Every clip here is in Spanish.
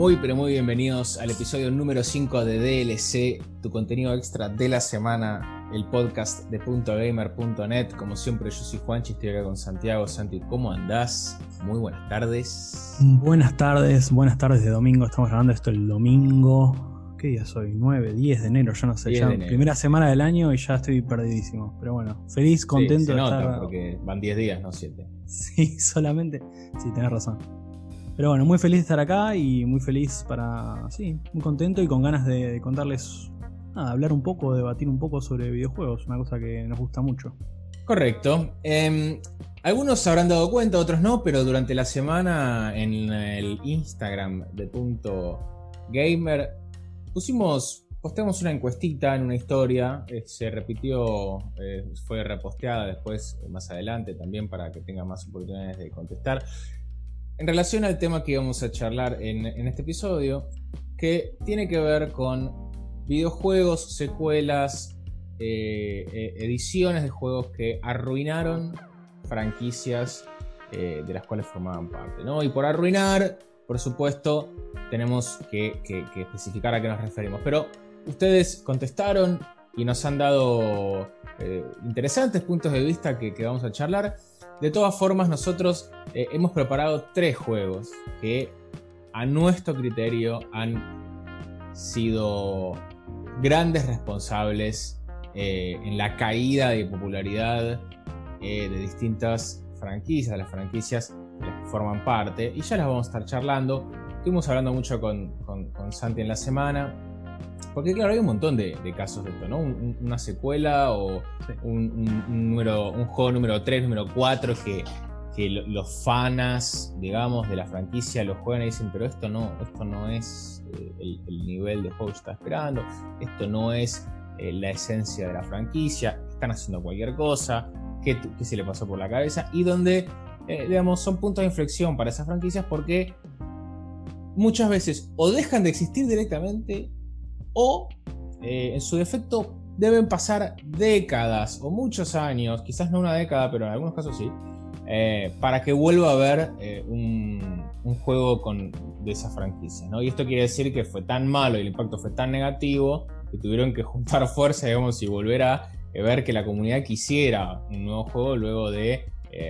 Muy pero muy bienvenidos al episodio número 5 de DLC, tu contenido extra de la semana, el podcast de .gamer.net. Como siempre, yo soy Juanchi, estoy acá con Santiago. Santi, ¿cómo andás? Muy buenas tardes. Buenas tardes, buenas tardes de domingo. Estamos grabando esto el domingo. ¿Qué día soy? 9, 10 de enero, yo no sé. Ya primera semana del año y ya estoy perdidísimo. Pero bueno, feliz, contento de estar. Porque van 10 días, no 7. Sí, solamente. Sí, tenés razón. Pero bueno, muy feliz de estar acá y muy feliz para. Sí, muy contento y con ganas de, contarles. Nada, hablar un poco, debatir un poco sobre videojuegos, una cosa que nos gusta mucho. Correcto. Em, algunos se habrán dado cuenta, otros no, pero durante la semana en el Instagram de Punto Gamer pusimos, posteamos una encuestita en una historia, eh, se repitió, eh, fue reposteada después más adelante también para que tengan más oportunidades de contestar en relación al tema que íbamos a charlar en, este episodio, que tiene que ver con videojuegos, secuelas, eh, eh, ediciones de juegos que arruinaron franquicias eh, de las cuales formaban parte. ¿no? Y por arruinar, por supuesto, tenemos que, especificar a qué nos referimos. Pero ustedes contestaron y nos han dado interesantes puntos de vista que vamos a charlar. De todas formas, nosotros eh, hemos preparado tres juegos que a nuestro criterio han sido grandes responsables eh, en la caída de popularidad eh, de distintas franquicias, de las franquicias de las que forman parte, y ya las vamos a estar charlando. Estuvimos hablando mucho con, con Santi en la semana, porque claro, hay un montón de, casos de esto, ¿no? una secuela o un, número, un juego número 3, número 4 que, los fanas, digamos, de la franquicia lo juegan y dicen, pero esto no, esto no es eh, el, nivel de juego que está esperando, esto no es eh, la esencia de la franquicia, están haciendo cualquier cosa, ¿qué, se le pasó por la cabeza? Y donde, eh, digamos, son puntos de inflexión para esas franquicias porque muchas veces o dejan de existir directamente o eh, en su defecto deben pasar décadas o muchos años, quizás no una década, pero en algunos casos sí, eh, para que vuelva a haber eh, un, juego con, de esa franquicia. ¿no? Y esto quiere decir que fue tan malo y el impacto fue tan negativo que tuvieron que juntar fuerza, digamos, y volver a ver que la comunidad quisiera un nuevo juego luego de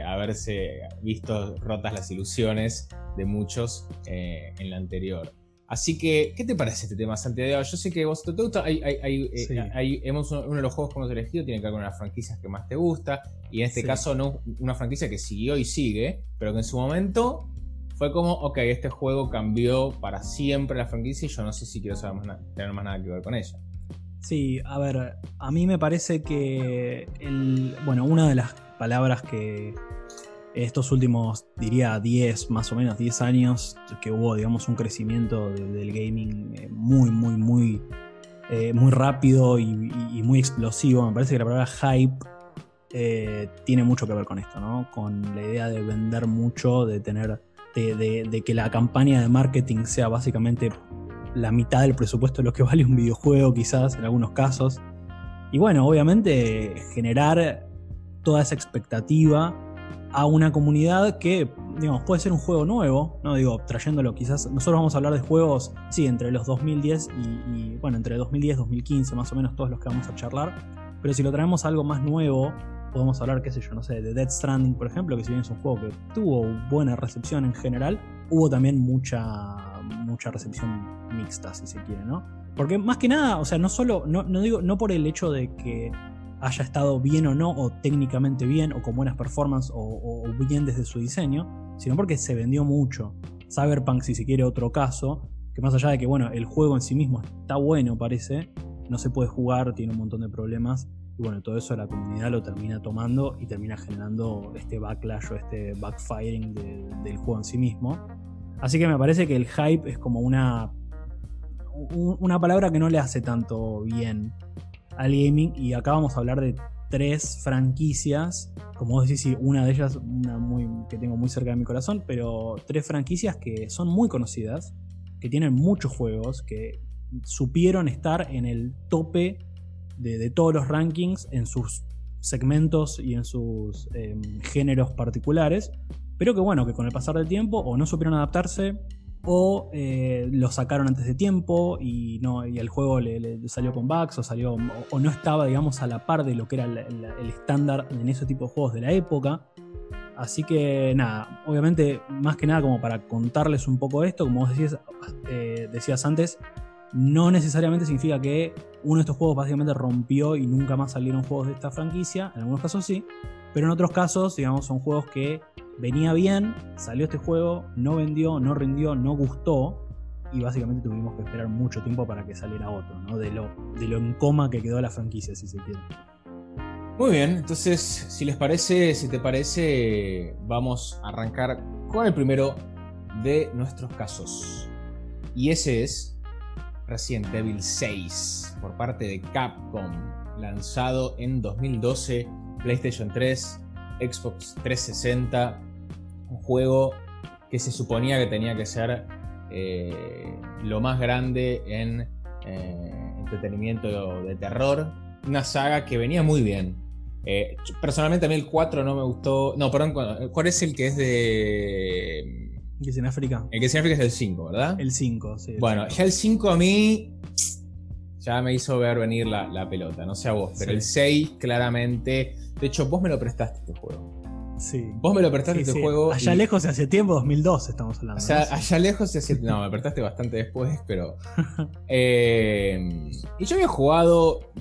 haberse visto rotas las ilusiones de muchos en la anterior. Así que, ¿qué te parece este tema, Santiago? Yo sé que vos te gusta. Hay, eh, hemos uno, de los juegos que hemos elegido tiene que ver con las franquicias que más te gusta. Y en este caso, no una franquicia que siguió y sigue, pero que en su momento fue como, ok, este juego cambió para siempre la franquicia y yo no sé si quiero saber más tener más nada que ver con ella. Sí, a ver, a mí me parece que el, bueno, una de las palabras que estos últimos, diría 10, más o menos 10 años, que hubo, digamos, un crecimiento del gaming eh, muy, muy, muy, eh, muy rápido y, muy explosivo. Me parece que la palabra hype eh, tiene mucho que ver con esto, ¿no? Con la idea de vender mucho, de tener, de, que la campaña de marketing sea básicamente la mitad del presupuesto de lo que vale un videojuego, quizás, en algunos casos. Y bueno, obviamente generar toda esa expectativa a una comunidad que, digamos, puede ser un juego nuevo, ¿no? Digo, trayéndolo quizás, nosotros vamos a hablar de juegos, sí, entre los 2010 y, bueno, entre 2010 y 2015, más o menos todos los que vamos a charlar, pero si lo traemos a algo más nuevo, podemos hablar, qué sé yo, no sé, de Dead Stranding, por ejemplo, que si bien es un juego que tuvo buena recepción en general, hubo también mucha, mucha recepción mixta, si se quiere, ¿no? Porque más que nada, o sea, no solo, no, no digo, no por el hecho de que haya estado bien o no, o técnicamente bien, o con buenas performances, o, bien desde su diseño, sino porque se vendió mucho. Cyberpunk, si se quiere, otro caso, que más allá de que, bueno, el juego en sí mismo está bueno, parece, no se puede jugar, tiene un montón de problemas, y bueno, todo eso la comunidad lo termina tomando y termina generando este backlash o este backfiring del juego en sí mismo. Así que me parece que el hype es como una, una palabra que no le hace tanto bien al gaming y acá vamos a hablar de tres franquicias, como vos decís, una de ellas una muy, que tengo muy cerca de mi corazón, pero tres franquicias que son muy conocidas, que tienen muchos juegos, que supieron estar en el tope de, todos los rankings en sus segmentos y en sus em, géneros particulares, pero que bueno, que con el pasar del tiempo o no supieron adaptarse o eh, lo sacaron antes de tiempo y, no, y el juego le, salió con bugs o, salió, o, no estaba, digamos, a la par de lo que era el estándar en ese tipo de juegos de la época. Así que nada, obviamente, más que nada como para contarles un poco esto, como vos decías, eh, decías antes, no necesariamente significa que uno de estos juegos básicamente rompió y nunca más salieron juegos de esta franquicia, en algunos casos sí, pero en otros casos, digamos, son juegos que venía bien, salió este juego, no vendió, no rindió, no gustó, y básicamente tuvimos que esperar mucho tiempo para que saliera otro, ¿no? De lo, de lo en coma que quedó la franquicia, si se quiere. Muy bien, entonces, si les parece, si te parece, vamos a arrancar con el primero de nuestros casos. Y ese es Resident Evil 6 por parte de Capcom, lanzado en 2012, PlayStation 3, Xbox 360, un juego que se suponía que tenía que ser eh, lo más grande en eh, entretenimiento de terror. Una saga que venía muy bien. Eh, personalmente a mí el 4 no me gustó. No, perdón, ¿cuál es el que es de. ¿El que es en África? El que es en África es el 5, ¿verdad? El 5, sí. bueno, ya el 5 a mí. Ya me hizo ver venir la, pelota, no sé a vos, pero el 6 claramente. De hecho, vos me lo prestaste este juego. Sí. Vos me lo prestaste este juego. Allá lejos lejos, hace tiempo, 2002 estamos hablando. O sea, allá lejos, hace. No, me prestaste bastante después, pero. Eh, y yo había jugado.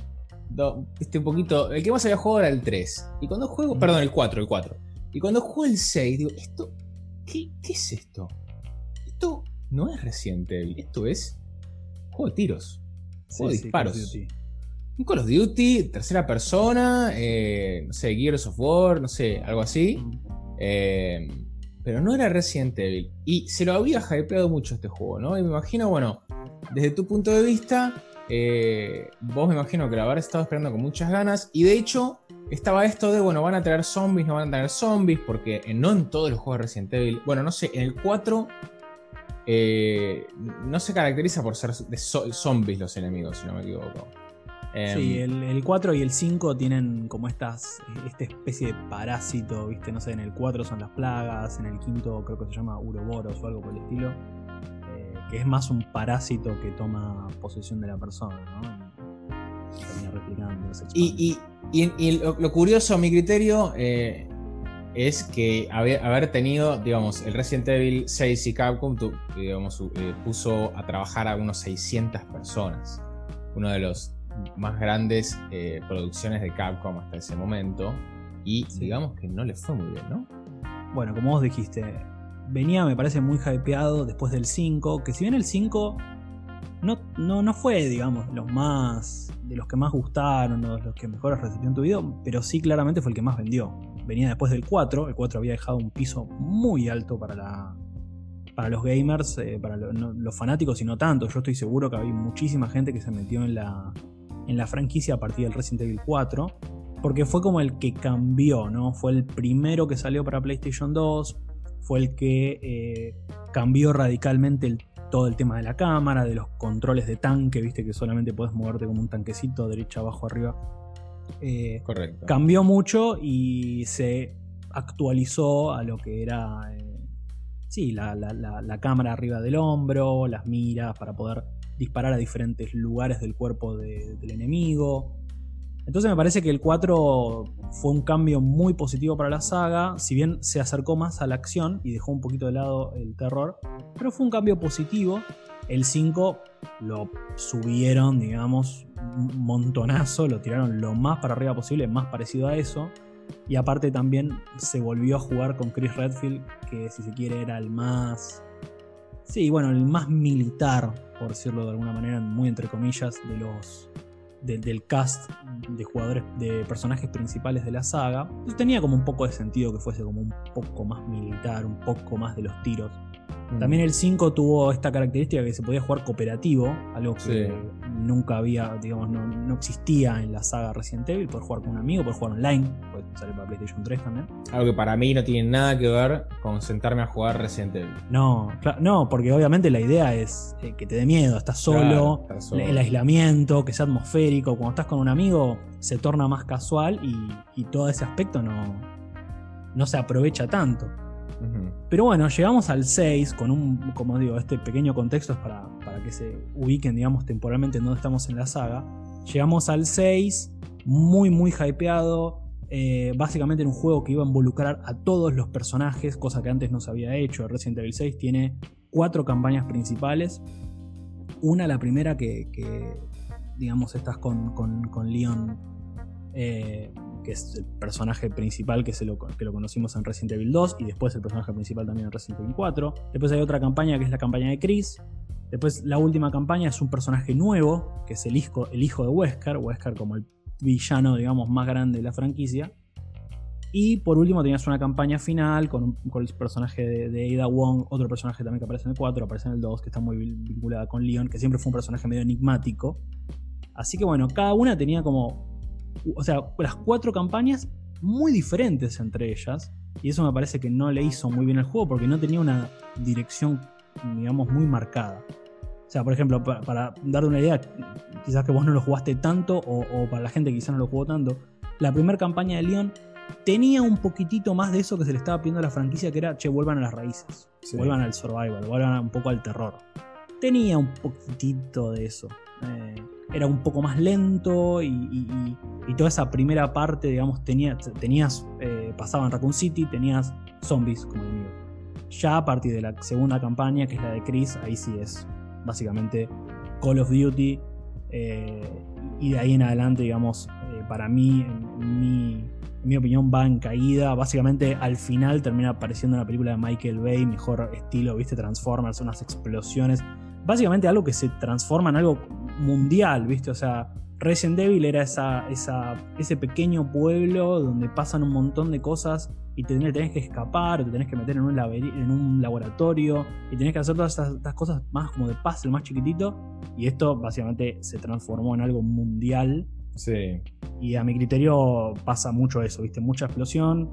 Este un poquito. El que más había jugado era el 3. Y cuando juego. Mm. Perdón, el 4, el 4. Y cuando juego el 6, digo, ¿esto. ¿Qué, qué es esto? Esto no es reciente. Esto es. Juego de tiros. Juego de disparos un Call of Duty, tercera persona, eh, no sé, Gears of War, no sé, algo así. Eh, pero no era Resident Evil. Y se lo había hypeado mucho este juego, ¿no? Y me imagino, bueno, desde tu punto de vista, eh, vos me imagino que lo habrás estado esperando con muchas ganas. Y de hecho, estaba esto de, bueno, van a tener zombies, no van a tener zombies, porque no en todos los juegos de Resident Evil, bueno, no sé, en el 4 no se caracteriza por ser de zombies los enemigos, si no me equivoco sí, em, el, 4 y el 5 tienen como estas, esta especie de parásito, ¿viste? No sé, en el 4 son las plagas, en el quinto creo que se llama Uroboros o algo por el estilo, eh, que es más un parásito que toma posesión de la persona, ¿no? Replicando. Y, y, lo, curioso, a mi criterio, eh, es que haber, tenido, digamos, el Resident Evil 6 y Capcom, digamos, eh, puso a trabajar a unos 600 personas. Uno de los más grandes eh, producciones de Capcom hasta ese momento. Y digamos que no le fue muy bien, ¿no? Bueno, como vos dijiste, venía, me parece, muy hypeado después del 5. Que si bien el 5 no, no, no fue, digamos, los más. de los que más gustaron, o los que mejor recepción tuvieron, pero sí claramente fue el que más vendió. Venía después del 4. El 4 había dejado un piso muy alto para la, para los gamers, eh, para los fanáticos y no tanto. Yo estoy seguro que había muchísima gente que se metió en la, en la franquicia a partir del Resident Evil 4, porque fue como el que cambió, ¿no? Fue el primero que salió para PlayStation 2, fue el que eh, cambió radicalmente todo el tema de la cámara, de los controles de tanque, viste que solamente puedes moverte como un tanquecito, derecha, abajo, arriba. Eh, Correcto. Cambió mucho y se actualizó a lo que era. Eh, sí, la, la, cámara arriba del hombro, las miras para poder disparar a diferentes lugares del cuerpo del enemigo. Entonces me parece que el 4 fue un cambio muy positivo para la saga, si bien se acercó más a la acción y dejó un poquito de lado el terror, pero fue un cambio positivo. El 5 lo subieron, digamos, un montonazo, lo tiraron lo más para arriba posible, más parecido a eso. Y aparte también se volvió a jugar con Chris Redfield, que si se quiere era el más... Sí, bueno, el más militar por decirlo de alguna manera, muy entre comillas, de los del cast de jugadores, de personajes principales de la saga, pues tenía como un poco de sentido que fuese como un poco más militar, un poco más de los tiros. Mm. También el 5 tuvo esta característica que se podía jugar cooperativo, algo que nunca había, digamos, no, existía en la saga Resident Evil. Poder jugar con un amigo, poder jugar online, puede salir para PlayStation 3 también. Algo que para mí no tiene nada que ver con sentarme a jugar Resident Evil. No, no, porque obviamente la idea es eh, que te dé miedo, estás solo, el aislamiento, que sea atmosférico. Cuando estás con un amigo se torna más casual y, todo ese aspecto no, no se aprovecha tanto. Pero bueno, llegamos al 6 con un, como digo, este pequeño contexto es para, para que se ubiquen, digamos, temporalmente en donde estamos en la saga. Llegamos al 6, muy, muy hypeado. Eh, básicamente en un juego que iba a involucrar a todos los personajes, cosa que antes no se había hecho. Resident Evil 6 tiene cuatro campañas principales. Una, la primera que, digamos, estás con, con, Leon, eh, que es el personaje principal que, se lo, que lo conocimos en Resident Evil 2, y después el personaje principal también en Resident Evil 4. Después hay otra campaña que es la campaña de Chris. Después la última campaña es un personaje nuevo, que es el hijo, el hijo de Wesker, Wesker como el villano, digamos, más grande de la franquicia. Y por último tenías una campaña final con, el personaje de, Ada Wong, otro personaje también que aparece en el 4, aparece en el 2, que está muy vinculada con Leon, que siempre fue un personaje medio enigmático. Así que bueno, cada una tenía como... O sea, las cuatro campañas muy diferentes entre ellas. Y eso me parece que no le hizo muy bien el juego porque no tenía una dirección, digamos, muy marcada. O sea, por ejemplo, para, para darte una idea, quizás que vos no lo jugaste tanto o, o para la gente que quizás no lo jugó tanto, la primera campaña de Leon tenía un poquitito más de eso que se le estaba pidiendo a la franquicia, que era, che, vuelvan a las raíces, vuelvan al survival, vuelvan un poco al terror. Tenía un poquitito de eso. Eh, era un poco más lento y, toda esa primera parte, digamos, tenía, tenías, eh, pasaba en Raccoon City, tenías zombies como enemigo. Ya a partir de la segunda campaña, que es la de Chris, ahí sí es básicamente Call of Duty. Eh, y de ahí en adelante, digamos, para mí, en mi en mi opinión, va en caída. Básicamente, al final termina apareciendo en la película de Michael Bay, mejor estilo, ¿viste? Transformers, unas explosiones. Básicamente, algo que se transforma en algo mundial, ¿viste? O sea, Resident Evil era esa, esa, ese pequeño pueblo donde pasan un montón de cosas y te tenés que escapar, te tenés que meter en un, en un laboratorio y tenés que hacer todas estas, cosas más como de puzzle, más chiquitito. Y esto básicamente se transformó en algo mundial Sí. Y a mi criterio pasa mucho eso, ¿viste? Mucha explosión,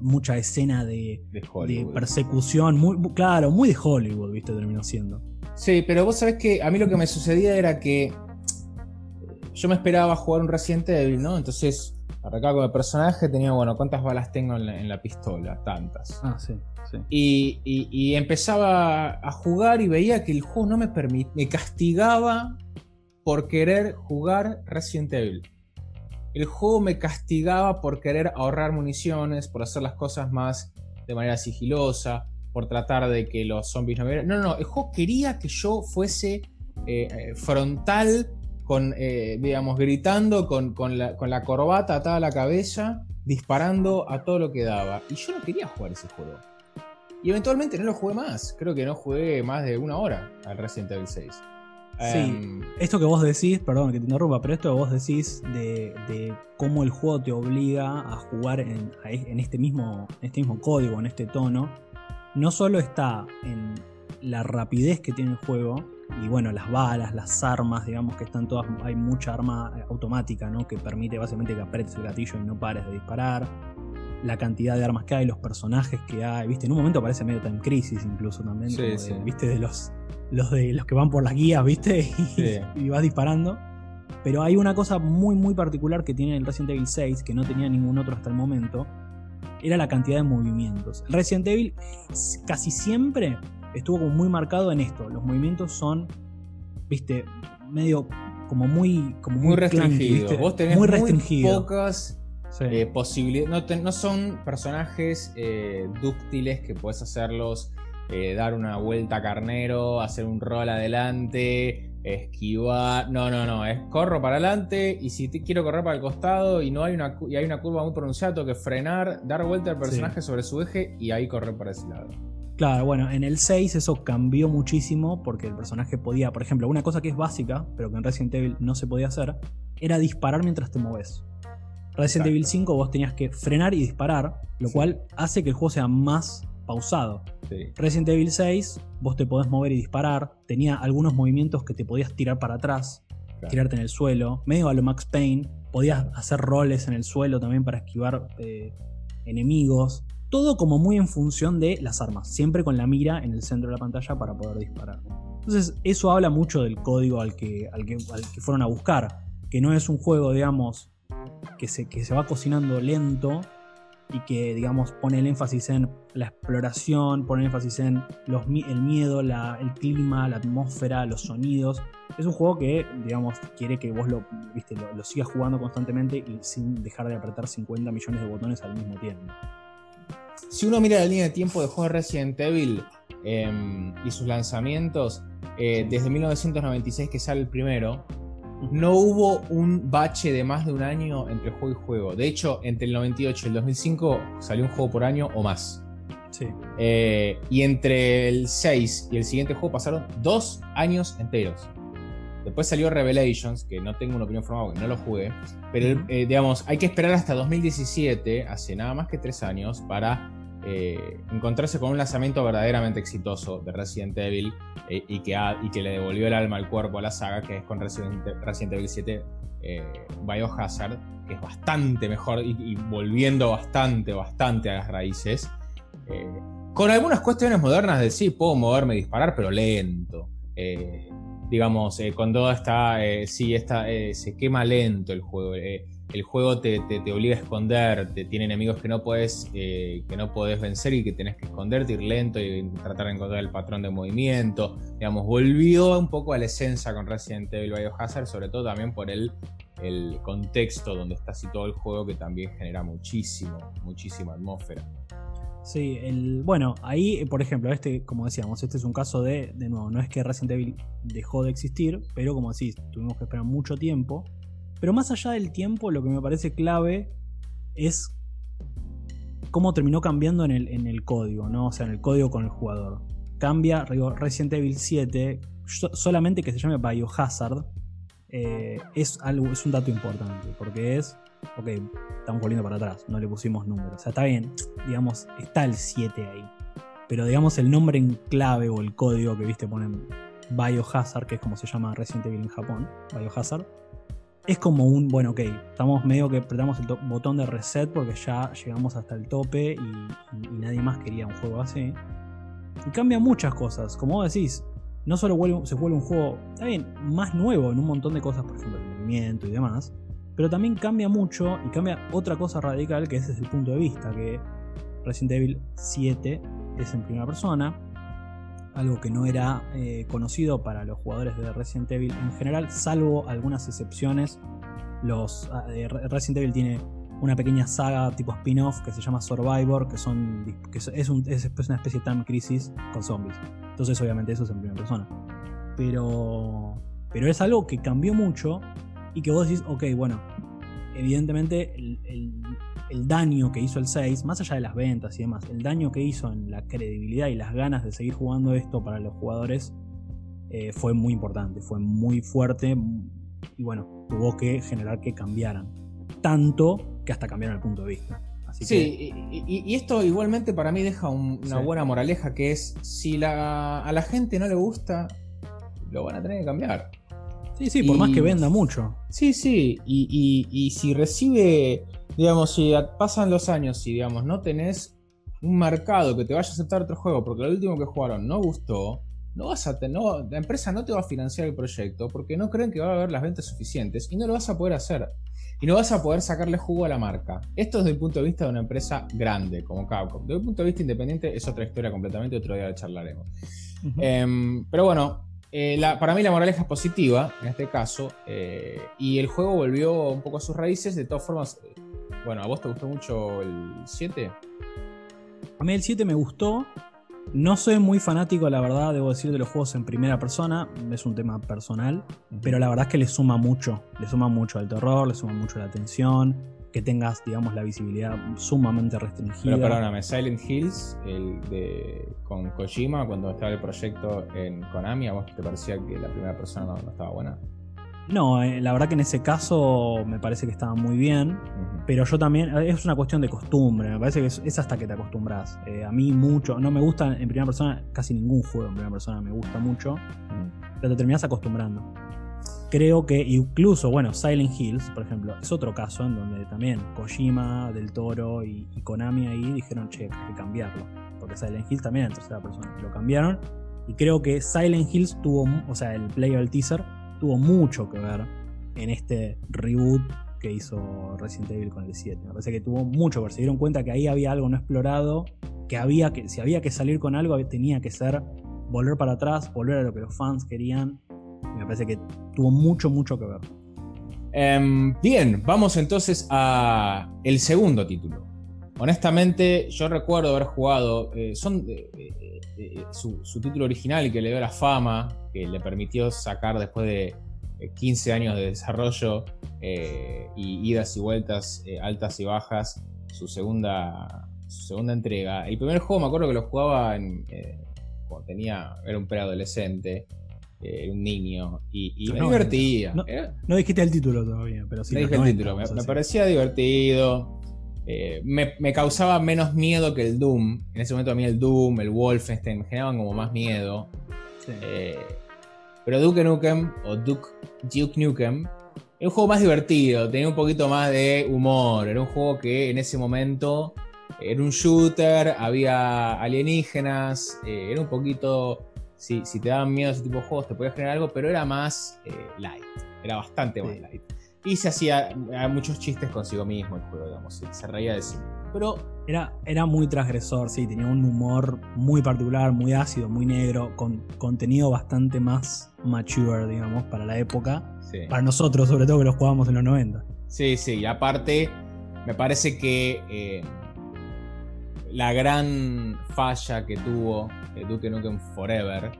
mucha escena de, persecución, muy, claro, muy de Hollywood, ¿viste? Terminó siendo. Sí, pero vos sabés que a mí lo que me sucedía era que yo me esperaba jugar un Resident Evil, ¿no? Entonces arrancaba con el personaje, tenía, bueno, ¿cuántas balas tengo en la, pistola? Tantas. Ah, sí. sí. Y, empezaba a jugar y veía que el juego no me permitía, me castigaba por querer jugar Resident Evil. El juego me castigaba por querer ahorrar municiones, por hacer las cosas más de manera sigilosa, por tratar de que los zombies no me vieran. No, no, el juego quería que yo fuese eh, eh, frontal, con, eh, digamos, gritando, con, la, con la corbata atada a la cabeza, disparando a todo lo que daba. Y yo no quería jugar ese juego. Y eventualmente no lo jugué más. Creo que no jugué más de una hora al Resident Evil 6. Sí, em, esto que vos decís, perdón que te interrumpa, pero esto que vos decís de, cómo el juego te obliga a jugar en, este mismo, este mismo código, en este tono, no solo está en la rapidez que tiene el juego, y bueno, las balas, las armas, digamos que están todas, hay mucha arma automática, ¿no? Que permite básicamente que apretes el gatillo y no pares de disparar. La cantidad de armas que hay, los personajes que hay, viste, en un momento parece medio Time Crisis incluso también, viste, de los los de los que van por las guías, ¿viste? Y, vas disparando. Pero hay una cosa muy muy particular que tiene el Resident Evil 6 que no tenía ningún otro hasta el momento. Era la cantidad de movimientos. Resident Evil casi siempre estuvo como muy marcado en esto. Los movimientos son, viste, medio como muy como muy, restringidos. Vos tenés muy, pocas eh, posibilidades. No, son personajes eh, dúctiles que puedes hacerlos eh, dar una vuelta carnero, hacer un rol adelante, esquivar. No, no, no, es corro para adelante y si te quiero correr para el costado y no hay una, y hay una curva muy pronunciada, tengo que frenar, dar vuelta al personaje sobre su eje y ahí correr para ese lado. Claro, bueno, en el 6 eso cambió muchísimo porque el personaje podía, por ejemplo, una cosa que es básica, pero que en Resident Evil no se podía hacer, era disparar mientras te moves. Resident Evil 5 vos tenías que frenar y disparar, lo cual hace que el juego sea más pausado. Resident Evil 6, vos te podés mover y disparar. Tenía algunos movimientos que te podías tirar para atrás, tirarte en el suelo. Medio a lo Max Payne. Podías hacer roles en el suelo también para esquivar eh, enemigos. Todo como muy en función de las armas. Siempre con la mira en el centro de la pantalla para poder disparar. Entonces, eso habla mucho del código al que, al que, fueron a buscar. Que no es un juego, digamos, que se, que se va cocinando lento, y que, digamos, pone el énfasis en la exploración, pone el énfasis en los, el miedo, el clima, la atmósfera, los sonidos. Es un juego que, digamos, quiere que vos lo, viste, lo, sigas jugando constantemente y sin dejar de apretar 50 millones de botones al mismo tiempo. Si uno mira la línea de tiempo de juego de Resident Evil em, y sus lanzamientos, eh, desde 1996 que sale el primero, no hubo un bache de más de un año entre juego y juego. De hecho, entre el 98 y el 2005 salió un juego por año o más. Sí. Eh, y entre el 6 y el siguiente juego pasaron dos años enteros. Después salió Revelations, que no tengo una opinión formada porque no lo jugué. Pero, eh, digamos, hay que esperar hasta 2017, hace nada más que tres años, para eh, encontrarse con un lanzamiento verdaderamente exitoso de Resident Evil eh, y, que y que le devolvió el alma al cuerpo a la saga, que es con Resident, Evil 7 eh, Biohazard, que es bastante mejor y, volviendo bastante, bastante a las raíces. con algunas cuestiones modernas de sí, puedo moverme y disparar, pero lento. digamos, con toda esta, sí, esta, se quema lento el juego el juego te, obliga a esconder, te tiene enemigos que no puedes eh, que no puedes vencer y que tenés que esconderte, ir lento y tratar de encontrar el patrón de movimiento. Digamos, volvió un poco a la esencia con Resident Evil Biohazard, sobre todo también por el, el contexto donde está todo el juego que también genera muchísimo, muchísima atmósfera. Sí, el, bueno, ahí, por ejemplo, este, como decíamos, este es un caso de, de nuevo, no es que Resident Evil dejó de existir, pero como decís, tuvimos que esperar mucho tiempo pero más allá del tiempo, lo que me parece clave es cómo terminó cambiando en el, código, ¿no? O sea, en el código con el jugador. Cambia, Resident Evil 7, solamente que se llame Biohazard, eh, es, algo, es un dato importante, porque es, ok, estamos volviendo para atrás, no le pusimos números. O sea, está bien, digamos, está el 7 ahí. Pero digamos el nombre en clave o el código que viste ponen Biohazard, que es como se llama Resident Evil en Japón, Biohazard, es como un, bueno, ok, estamos medio que apretamos el botón de reset porque ya llegamos hasta el tope y, nadie más quería un juego así. Y cambia muchas cosas, como vos decís, no solo se vuelve un juego, más nuevo en un montón de cosas, por ejemplo, el movimiento y demás, pero también cambia mucho y cambia otra cosa radical que es desde el punto de vista, que Resident Evil 7 es en primera persona, algo que no era eh, conocido para los jugadores de Resident Evil en general, salvo algunas excepciones. Los, ah, eh, Resident Evil tiene una pequeña saga tipo spin-off que se llama Survivor, que, son, que es, una especie de Time Crisis con zombies. Entonces obviamente eso es en primera persona. Pero, pero es algo que cambió mucho y que vos decís, ok, bueno, evidentemente el, el daño que hizo el 6, más allá de las ventas y demás, el daño que hizo en la credibilidad y las ganas de seguir jugando esto para los jugadores eh, fue muy importante, fue muy fuerte y bueno, tuvo que generar que cambiaran. Tanto que hasta cambiaron el punto de vista. sí, y, esto igualmente para mí deja una buena moraleja que es, si a la gente no le gusta, lo van a tener que cambiar. Sí, sí, por más que venda mucho. Sí, sí, y, si recibe digamos, si pasan los años y, digamos, no tenés un mercado que te vaya a aceptar otro juego porque lo último que jugaron no gustó, no vas a tener, la empresa no te va a financiar el proyecto porque no creen que va a haber las ventas suficientes y no lo vas a poder hacer. Y no vas a poder sacarle jugo a la marca. Esto desde el punto de vista de una empresa grande como Capcom. Desde el punto de vista independiente es otra historia completamente, otro día la charlaremos. Em, pero bueno, eh, para mí la moraleja es positiva en este caso. Eh, y el juego volvió un poco a sus raíces. De todas formas, bueno, ¿a vos te gustó mucho el 7? A mí el 7 me gustó. No soy muy fanático, la verdad, debo decir, de los juegos en primera persona. Es un tema personal. Pero la verdad es que le suma mucho. Le suma mucho al terror, le suma mucho a la tensión. Que tengas, digamos, la visibilidad sumamente restringida. Pero perdóname, Silent Hills, el de con Kojima, cuando estaba el proyecto en Konami, ¿a vos te parecía que la primera persona no estaba buena? No, eh, la verdad que en ese caso me parece que estaba muy bien, pero yo también, es una cuestión de costumbre, me parece que es, hasta que te acostumbras. Eh, a mí mucho, no me gusta en primera persona, casi ningún juego en primera persona me gusta mucho, pero te terminas acostumbrando. Creo que incluso, bueno, Silent Hills, por ejemplo, es otro caso en donde también Kojima, Del Toro y, Konami ahí dijeron, che, hay que cambiarlo, porque Silent Hills también en tercera persona, lo cambiaron. Y creo que Silent Hills tuvo, o sea, el playable teaser tuvo mucho que ver en este reboot que hizo Resident Evil con el 7. Me parece que tuvo mucho, porque se dieron cuenta que ahí había algo no explorado, que había que, si había que salir con algo, tenía que ser volver para atrás, volver a lo que los fans querían. Me parece que tuvo mucho, mucho que ver. Em, bien, vamos entonces a el segundo título. Honestamente, yo recuerdo haber jugado. Eh, son eh, eh, su, título original que le dio la fama, que le permitió sacar después de 15 años de desarrollo y idas y vueltas, altas y bajas, su segunda, su segunda entrega. El primer juego me acuerdo que lo jugaba cuando tenía. Era un preadolescente. Eh, un niño, y, me divertía. No, dijiste el título todavía, pero sí. dije el título, me, parecía divertido. Eh, me, causaba menos miedo que el Doom. En ese momento a mí el Doom, el Wolfenstein me generaban como más miedo. Eh, pero Duke Nukem, o Duke, Duke Nukem, era un juego más divertido, tenía un poquito más de humor. Era un juego que en ese momento era un shooter, había alienígenas, era un poquito si, te daban miedo ese tipo de juegos, te podía generar algo, pero era más eh, light. Era bastante más light. Y se hacía muchos chistes consigo mismo el juego, digamos. Se reía de sí. Pero. Era, era muy transgresor, sí. Tenía un humor muy particular, muy ácido, muy negro, con contenido bastante más mature, digamos, para la época. Para nosotros, sobre todo que los jugábamos en los 90. Sí, sí. Y aparte, me parece que. Eh, la gran falla que tuvo Duke Nukem Forever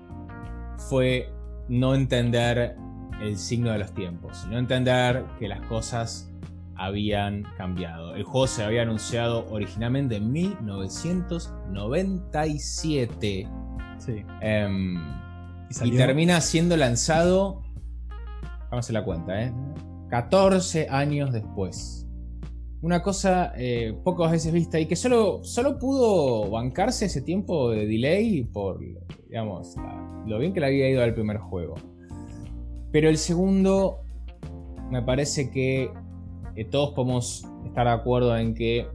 fue no entender el signo de los tiempos, no entender que las cosas habían cambiado. El juego se había anunciado originalmente en 1997. Sí. Em, ¿Y, termina siendo lanzado, vamos a hacer la cuenta, ¿eh? 14 años después una cosa eh, pocas veces vista y que solo, solo pudo bancarse ese tiempo de delay por, digamos, lo bien que le había ido al primer juego. Pero el segundo, me parece que todos podemos estar de acuerdo en que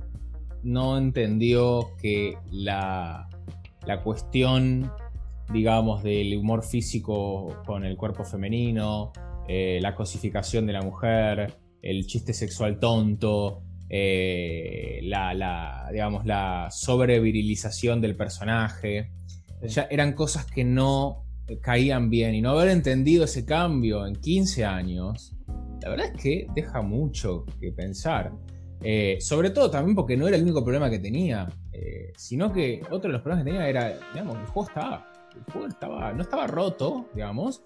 no entendió que la, la cuestión, digamos, del humor físico con el cuerpo femenino, eh, la cosificación de la mujer, el chiste sexual tonto, eh, la, digamos, la sobrevirilización del personaje. Ya eran cosas que no caían bien y no haber entendido ese cambio en 15 años, la verdad es que deja mucho que pensar. Eh, sobre todo también porque no era el único problema que tenía, eh, sino que otro de los problemas que tenía era, digamos, el juego estaba, el juego estaba, no estaba roto, digamos,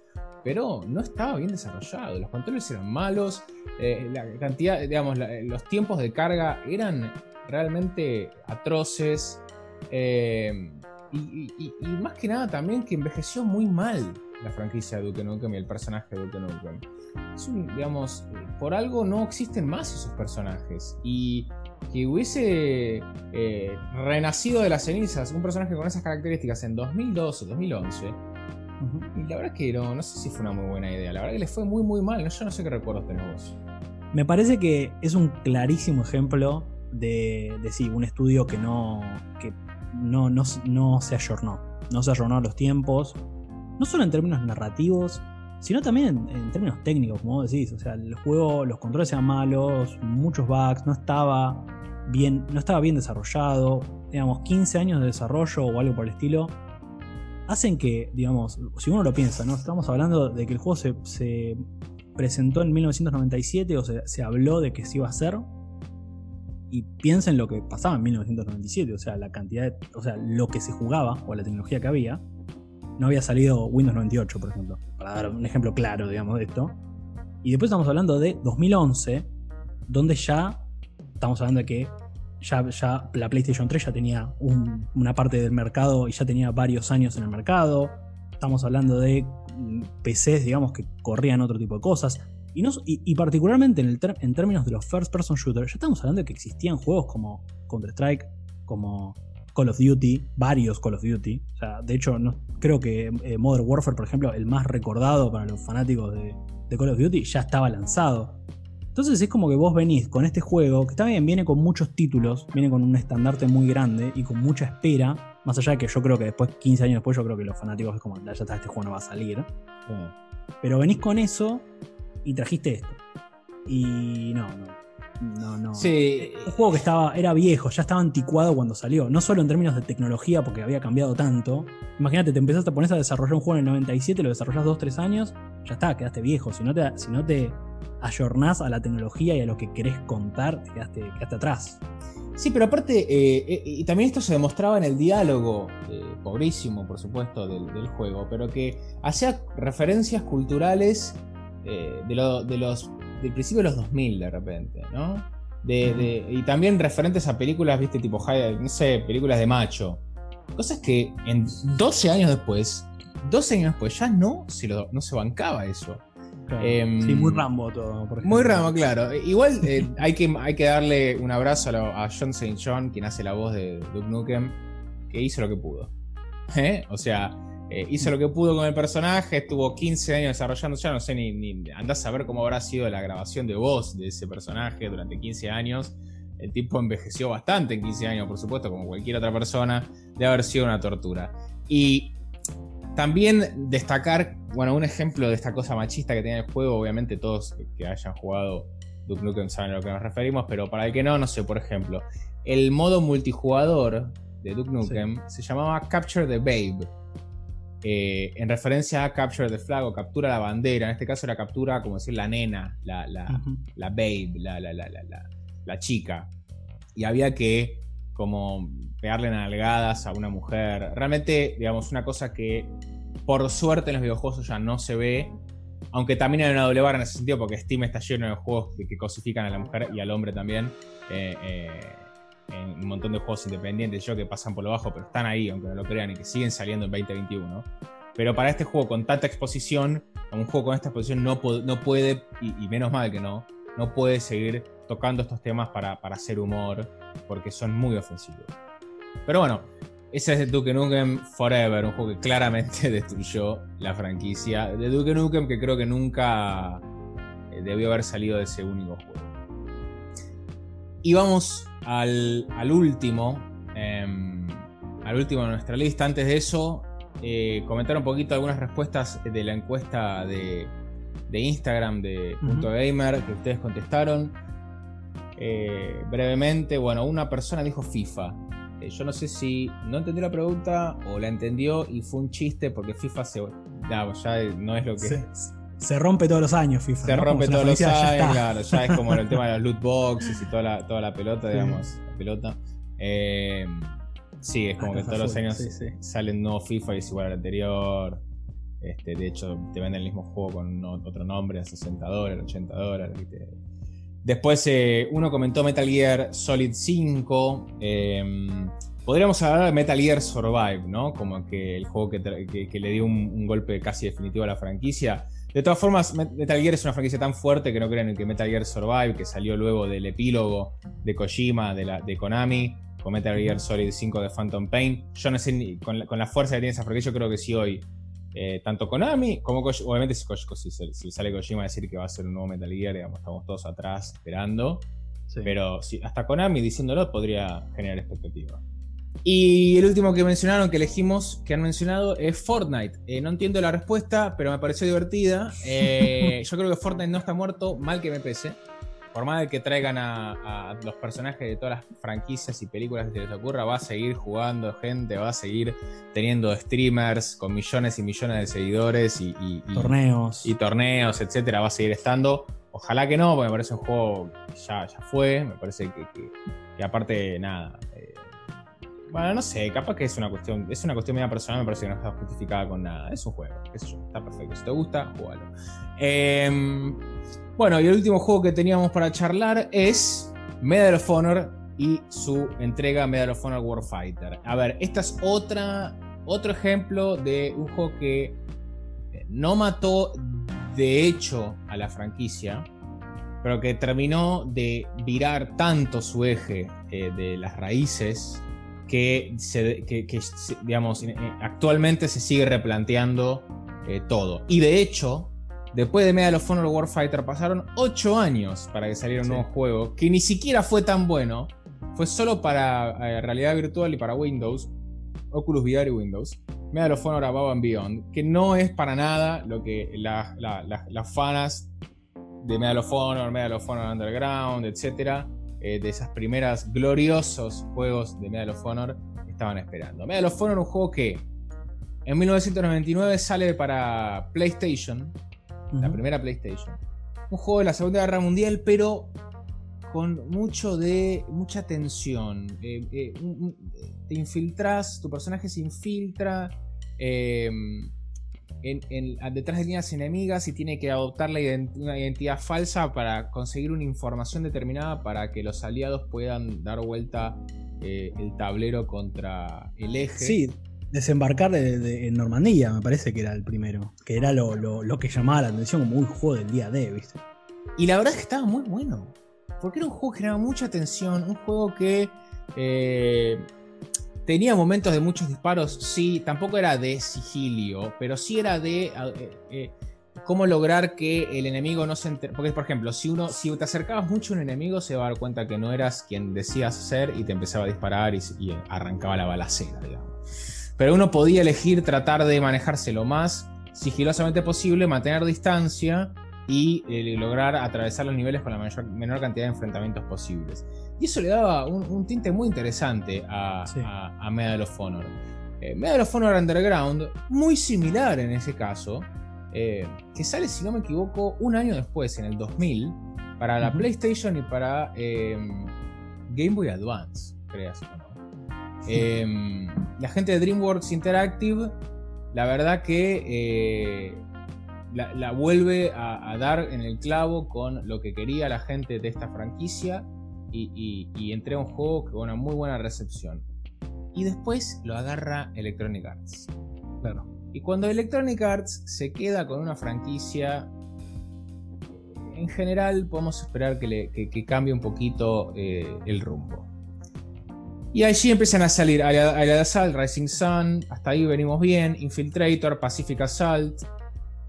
pero no estaba bien desarrollado. Los controles eran malos, eh, la cantidad, digamos, los tiempos de carga eran realmente atroces. Eh, y, más que nada también que envejeció muy mal la franquicia de Duke Nukem y el personaje de Duke Nukem. digamos, por algo no existen más esos personajes. Y que hubiese eh, renacido de las cenizas un personaje con esas características en 2012, 2011 y la verdad que no, no sé si fue una muy buena idea. La verdad que le fue muy, muy mal. Yo no sé qué recuerdos tenés vos. Me parece que es un clarísimo ejemplo de, de sí, un estudio que no, que no, no, no se ayornó. No se ayornó a los tiempos. No solo en términos narrativos, sino también en, términos técnicos, como vos decís. O sea, el juego, los controles eran malos, muchos bugs, no estaba bien, no estaba bien desarrollado. Digamos, 15 años de desarrollo o algo por el estilo hacen que, digamos, si uno lo piensa, ¿no? Estamos hablando de que el juego se, presentó en 1997 o se, habló de que se iba a hacer. Y piensa en lo que pasaba en 1997, o sea, la cantidad, o sea, lo que se jugaba o la tecnología que había. No había salido Windows 98, por ejemplo, para dar un ejemplo claro, digamos, de esto. Y después estamos hablando de 2011, donde ya estamos hablando de que ya, la PlayStation 3 ya tenía una parte del mercado y ya tenía varios años en el mercado. Estamos hablando de mm, PCs, digamos, que corrían otro tipo de cosas. Y, particularmente en, el en términos de los first person shooters, ya estamos hablando de que existían juegos como Counter-Strike, como Call of Duty, varios Call of Duty. De hecho, creo que eh, Modern Warfare, por ejemplo, el más recordado para los fanáticos de Call of Duty, ya estaba lanzado. Entonces es como que vos venís con este juego, que también viene con muchos títulos, viene con un estandarte muy grande y con mucha espera. Más allá de que yo creo que después, 15 años después, yo creo que los fanáticos es como, ya está, este juego no va a salir. Pero venís con eso y trajiste esto. Y no, no. No, no. Sí. Un juego que estaba, era viejo, ya estaba anticuado cuando salió. No solo en términos de tecnología, porque había cambiado tanto. Imagínate, te empezaste a poner a desarrollar un juego en el 97, lo desarrollas 2-3 años, ya está, quedaste viejo. Si no te, si no te ayornás a la tecnología y a lo que querés contar, te quedaste, quedaste atrás. Sí, pero aparte, eh, eh, y también esto se demostraba en el diálogo, eh, pobrísimo por supuesto, del, del, juego, pero que hacía referencias culturales de, lo, de, los del principio de los 2000 de repente, ¿no? De, y también referentes a películas, viste, tipo, no sé, películas de macho. Cosas que en 12 años después, 12 años después, ya no se, lo, no se bancaba eso. Em, sí, muy Rambo todo, por. Muy Rambo, claro. Igual eh, hay, que, hay que darle un abrazo a, John St. John, quien hace la voz de Duke Nukem, que hizo lo que pudo. ¿Eh? O sea, eh, hizo lo que pudo con el personaje, estuvo 15 años desarrollando, ya no sé ni, ni, andás a ver cómo habrá sido la grabación de voz de ese personaje durante 15 años. El tipo envejeció bastante en 15 años, por supuesto, como cualquier otra persona, de haber sido una tortura. Y también destacar, bueno, un ejemplo de esta cosa machista que tiene el juego, obviamente todos que hayan jugado Duke Nukem saben a lo que nos referimos, pero para el que no, no sé, por ejemplo, el modo multijugador de Duke Nukem se llamaba Capture the Babe eh, en referencia a Capture the Flag o captura la bandera. En este caso era captura, como decir, la nena, la, la, la babe, la, la, chica. Y había que como pegarle nalgadas a una mujer. Realmente, digamos, una cosa que por suerte en los videojuegos ya no se ve. Aunque también hay una doble barra en ese sentido, porque Steam está lleno de juegos que, cosifican a la mujer y al hombre también. Eh, eh, en un montón de juegos independientes yo que pasan por lo bajo, pero están ahí, aunque no lo crean, y que siguen saliendo en 2021. Pero para este juego con tanta exposición, un juego con esta exposición no, no puede, y, menos mal que no, no puede seguir tocando estos temas para, hacer humor, porque son muy ofensivos. Pero bueno, ese es de Duke Nukem Forever, un juego que claramente destruyó la franquicia de Duke Nukem, que creo que nunca eh, debió haber salido de ese único juego. Y vamos al, último, em, al último de nuestra lista. Antes de eso, eh, comentar un poquito algunas respuestas de la encuesta de, Instagram de Punto Gamer que ustedes contestaron. Eh, brevemente, bueno, una persona dijo FIFA. Eh, yo no sé si no entendió la pregunta o la entendió y fue un chiste porque FIFA se, ya, no es lo que. Se rompe todos los años FIFA. Se rompe todos los años, ya claro. Ya es como el tema de los loot boxes y toda la, toda la pelota, digamos. La pelota. Eh, sí, es como que todos los años salen nuevos FIFA y es igual al anterior. Este, de hecho, te venden el mismo juego con otro nombre a 60 dólares, 80 dólares. Después eh, uno comentó Metal Gear Solid 5. Em, podríamos hablar de Metal Gear Survive, ¿no? Como que el juego que, le dio un, golpe casi definitivo a la franquicia. De todas formas, Metal Gear es una franquicia tan fuerte que no creen en que Metal Gear Survive, que salió luego del epílogo de Kojima, de, la, de Konami, con Metal Gear Solid 5 de Phantom Pain. Yo no sé, con la, con la fuerza que tiene esa franquicia, yo creo que si hoy, eh, tanto Konami como Kojima, obviamente si, si, sale Kojima a decir que va a ser un nuevo Metal Gear, digamos, estamos todos atrás esperando. Pero si, hasta Konami diciéndolo podría generar expectativa. Y el último que mencionaron, que elegimos, que han mencionado, es Fortnite. Eh, no entiendo la respuesta, pero me pareció divertida. Eh, yo creo que Fortnite no está muerto, mal que me pese. Por más de que traigan a, los personajes de todas las franquicias y películas que se les ocurra, va a seguir jugando gente, va a seguir teniendo streamers con millones y millones de seguidores y, torneos. Y torneos, etcétera, va a seguir estando. Ojalá que no, porque me parece un juego que ya, ya fue. Me parece que, que aparte, nada. Eh, bueno, no sé, capaz que es una cuestión, es una cuestión media personal, me parece que no está justificada con nada. Es un juego, qué sé yo, está perfecto. Si te gusta, jugalo. Em, bueno, y el último juego que teníamos para charlar es Medal of Honor y su entrega Medal of Honor Warfighter. A ver, esta es otra, otro ejemplo de un juego que eh, no mató de hecho a la franquicia, pero que terminó de virar tanto su eje eh, de las raíces que, digamos, eh, actualmente se sigue replanteando todo. Y de hecho, después de Medal of Honor Warfighter pasaron 8 años para que saliera un nuevo juego, que ni siquiera fue tan bueno, fue solo para eh, realidad virtual y para Windows, Oculus VR y Windows. Medal of Honor Above and Beyond, que no es para nada lo que las fanas de Medal of Honor, Medal of Honor Underground, etc. Eh, de esas primeras gloriosos juegos de Medal of Honor estaban esperando. Medal of Honor, un juego que en 1999 sale para PlayStation, la primera PlayStation. Un juego de la Segunda Guerra Mundial, pero con mucho de mucha tensión. Eh, eh, te infiltras, tu personaje se infiltra em, detrás de líneas enemigas y tiene que adoptar la una identidad falsa para conseguir una información determinada para que los aliados puedan dar vuelta eh, el tablero contra el eje. Sí, desembarcar en Normandía, me parece que era el primero. Que era lo, que llamaba la atención como un juego del día D, ¿viste? Y la verdad es que estaba muy bueno. Porque era un juego que generaba mucha tensión. Un juego que eh, tenía momentos de muchos disparos. Sí, tampoco era de sigilio. Pero sí era de. Eh, eh, cómo lograr que el enemigo no se. Porque, por ejemplo, si uno, si te acercabas mucho a un enemigo, se va a dar cuenta que no eras quien decías ser y te empezaba a disparar y, y arrancaba la balacera, digamos. Pero uno podía elegir tratar de manejarse lo más sigilosamente posible, mantener distancia y eh, lograr atravesar los niveles con la mayor, menor cantidad de enfrentamientos posibles. Y eso le daba un, tinte muy interesante a, Medal of Honor. Eh, Medal of Honor Underground, muy similar en ese caso, eh, que sale, si no me equivoco, un año después, en el 2000, para la PlayStation y para Game Boy Advance, creas o no. Em, la gente de DreamWorks Interactive, la verdad que eh, la, vuelve a, dar en el clavo con lo que quería la gente de esta franquicia y, y, entrega un juego con una muy buena recepción. Y después lo agarra Electronic Arts. Claro. Y cuando Electronic Arts se queda con una franquicia, en general podemos esperar que, cambie un poquito eh, el rumbo. Y allí empiezan a salir Allied Assault, Rising Sun, hasta ahí venimos bien, Infiltrator, Pacific Assault,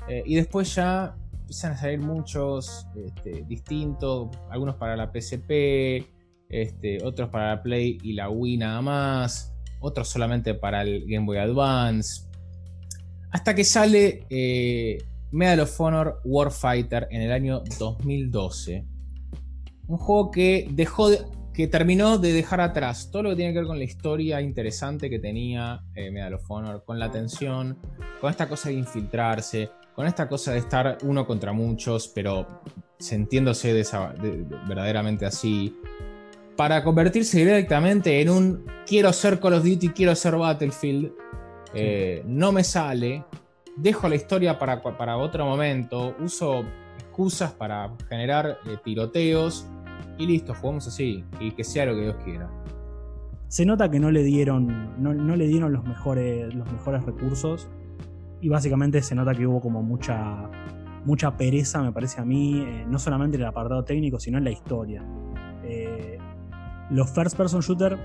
eh, y después ya empiezan a salir muchos este, distintos, algunos para la PSP, este, otros para la Play y la Wii nada más, otros solamente para el Game Boy Advance, hasta que sale eh, Medal of Honor Warfighter en el año 2012. Un juego que dejó de, que terminó de dejar atrás todo lo que tiene que ver con la historia interesante que tenía eh, Medal of Honor, con la tensión, con esta cosa de infiltrarse, con esta cosa de estar uno contra muchos, pero sintiéndose verdaderamente así, para convertirse directamente en un quiero ser Call of Duty, quiero ser Battlefield, eh, no me sale, dejo la historia para, para otro momento, uso excusas para generar eh, tiroteos y listo, jugamos así. Y que sea lo que Dios quiera. Se nota que no le dieron, no, le dieron los mejores, los mejores recursos. Y básicamente se nota que hubo como mucha, mucha pereza, me parece a mí, eh, no solamente en el apartado técnico, sino en la historia. Eh, los first person shooter,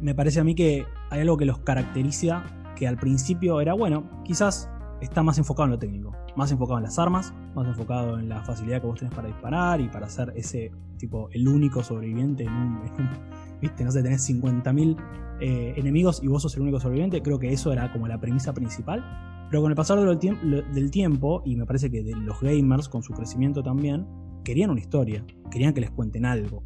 me parece a mí que hay algo que los caracteriza, que al principio era bueno, quizás está más enfocado en lo técnico, más enfocado en las armas, más enfocado en la facilidad que vos tenés para disparar y para ser ese tipo el único sobreviviente en un, viste, no sé, tenés 50.000 eh, enemigos y vos sos el único sobreviviente, creo que eso era como la premisa principal. Pero con el pasar del, del tiempo, y me parece que de los gamers, con su crecimiento también, querían una historia, querían que les cuenten algo.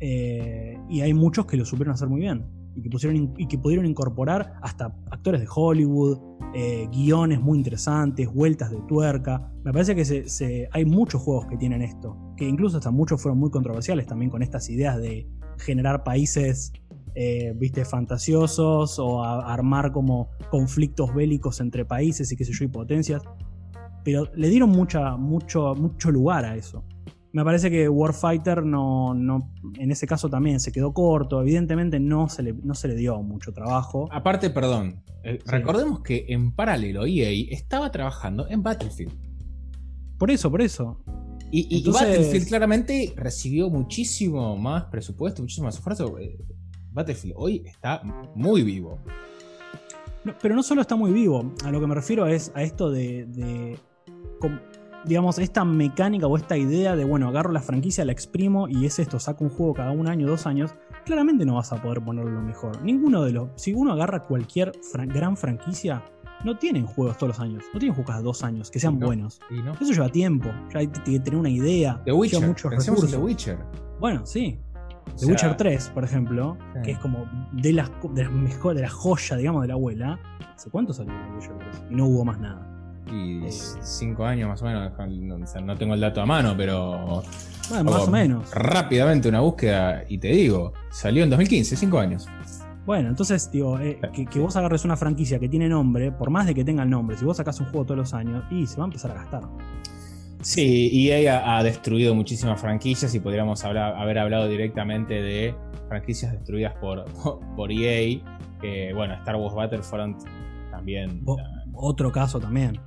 Eh, y hay muchos que lo supieron hacer muy bien y que, pusieron, y que pudieron incorporar hasta actores de Hollywood, eh, guiones muy interesantes, vueltas de tuerca. Me parece que hay muchos juegos que tienen esto, que incluso hasta muchos fueron muy controversiales también con estas ideas de generar países, eh, fantasiosos o armar como conflictos bélicos entre países y qué sé yo, y potencias. Pero le dieron mucha, mucho, mucho lugar a eso. Me parece que Warfighter no, no, en ese caso también se quedó corto. Evidentemente no se le, no se le dio mucho trabajo. Aparte, perdón, eh, recordemos que en paralelo EA estaba trabajando en Battlefield. Por eso, por eso. Y, Battlefield claramente recibió muchísimo más presupuesto, muchísimo más esfuerzo. Eh, Battlefield hoy está muy vivo. pero no solo está muy vivo, a lo que me refiero es a esto de digamos, esta mecánica o esta idea de, bueno, agarro la franquicia, la exprimo y es esto, saco un juego cada un año, dos años, claramente no vas a poder ponerlo lo mejor. Ninguno de los. Si uno agarra cualquier gran franquicia, no tienen juegos todos los años. No tienen juegos cada dos años que sean No, buenos. No. Eso lleva tiempo. Ya hay que tener una idea. The Witcher. Muchos recursos. The Witcher. Bueno, sí. O The sea, Witcher 3, por ejemplo, que es como de las, de las mejor, de la joya, digamos, de la abuela. ¿Hace cuánto salió The Witcher 3? Y no hubo más nada. Y Eh. cinco años más o menos. no- o sea, no tengo el dato a mano, pero. Bueno, más o menos. Rápidamente una búsqueda y te digo, salió en 2015, cinco años. Bueno, entonces, digo, eh, que, que vos agarres una franquicia que tiene nombre, por más de que tenga el nombre, si vos sacás un juego todos los años, y se va a empezar a gastar. Sí, EA ha, ha destruido muchísimas franquicias y podríamos hablar- haber hablado directamente de franquicias destruidas por, por EA. que, bueno, Star Wars Battlefront también. La- Otro caso también.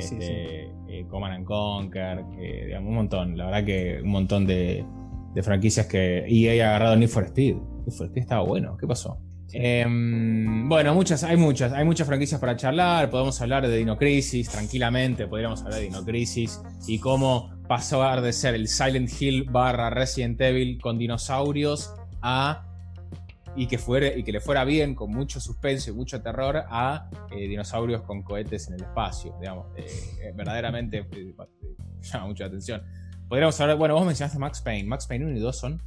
Sí, sí, sí. este, eh, Command and Conquer, que, digamos, un montón. La verdad que un montón de, de franquicias que EA ha agarrado Need for Speed. Need for Speed estaba bueno. ¿Qué pasó? Em, bueno, muchas, hay muchas, hay muchas franquicias para charlar. Podemos hablar de Dino Crisis tranquilamente. Podríamos hablar de Dino Crisis y cómo pasó a de ser el Silent Hill barra Resident Evil con dinosaurios a y que, fuera, y que le fuera bien, con mucho suspenso y mucho terror, a eh, dinosaurios con cohetes en el espacio. Digamos, Eh, eh, verdaderamente llama mucho la atención. Podríamos hablar, bueno, vos mencionaste Max Payne. Max Payne 1 y 2 son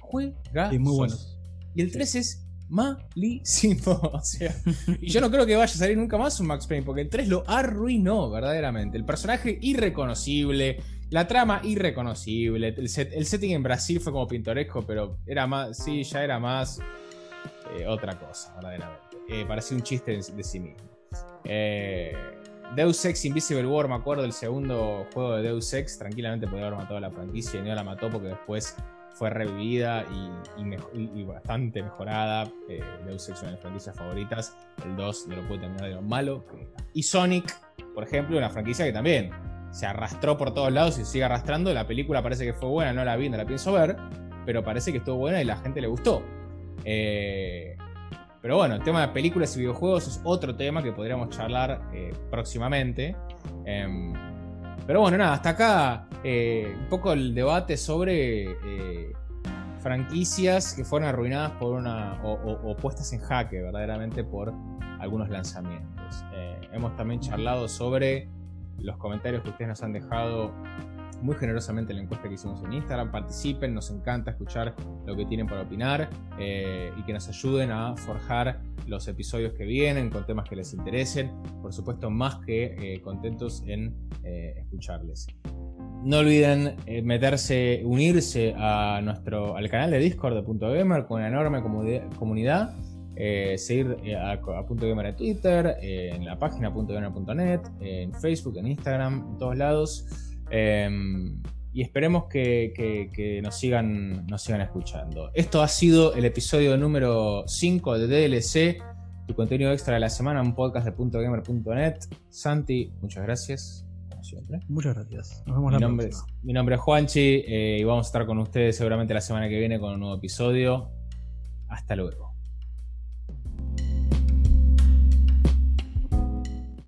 juegazos. Sí, muy buenos. Y el 3 es malísimo. O sea, y yo no creo que vaya a salir nunca más un Max Payne, porque el 3 lo arruinó verdaderamente. El personaje irreconocible, la trama irreconocible. El, set- el setting en Brasil fue como pintoresco, pero era más, sí, ya era más eh, otra cosa, verdaderamente. Eh, parecía un chiste de, sí mismo. Eh, Deus Ex Invisible War, me acuerdo del segundo juego de Deus Ex, tranquilamente podía haber matado a la franquicia y no la mató porque después fue revivida y, bastante mejorada. Eh, Deus Ex, una de mis franquicias favoritas. El 2 no lo pude terminar de lo malo. Y Sonic, por ejemplo, una franquicia que también se arrastró por todos lados y sigue arrastrando. La película parece que fue buena, no la vi, no la pienso ver, pero parece que estuvo buena y la gente le gustó. Eh, pero bueno, el tema de películas y videojuegos es otro tema que podríamos charlar eh, próximamente. Em, pero bueno, nada, hasta acá eh, un poco el debate sobre franquicias que fueron arruinadas por una. o, puestas en jaque verdaderamente por algunos lanzamientos. Hemos también charlado sobre los comentarios que ustedes nos han dejado muy generosamente en la encuesta que hicimos en Instagram. Participen, nos encanta escuchar lo que tienen para opinar eh, y que nos ayuden a forjar los episodios que vienen con temas que les interesen. Por supuesto, más que eh, contentos en eh, escucharles. No olviden eh, meterse, unirse a nuestro, al canal de Discord de Punto Gamer con una enorme comuni- comunidad. eh, seguir eh, a, Punto Gamer en Twitter, eh, en la página puntogamer.net, en Facebook, en Instagram, en todos lados. Eh, y esperemos que, que- que nos, sigan, nos sigan escuchando. Esto ha sido el episodio número 5 de DLC, tu contenido extra de la semana, un podcast de puntogamer.net. Santi, muchas gracias, como siempre. Muchas gracias. Nos vemos Mi la nombre, es, próxima. mi nombre es Juanchi eh, y vamos a estar con ustedes seguramente la semana que viene con un nuevo episodio. Hasta luego.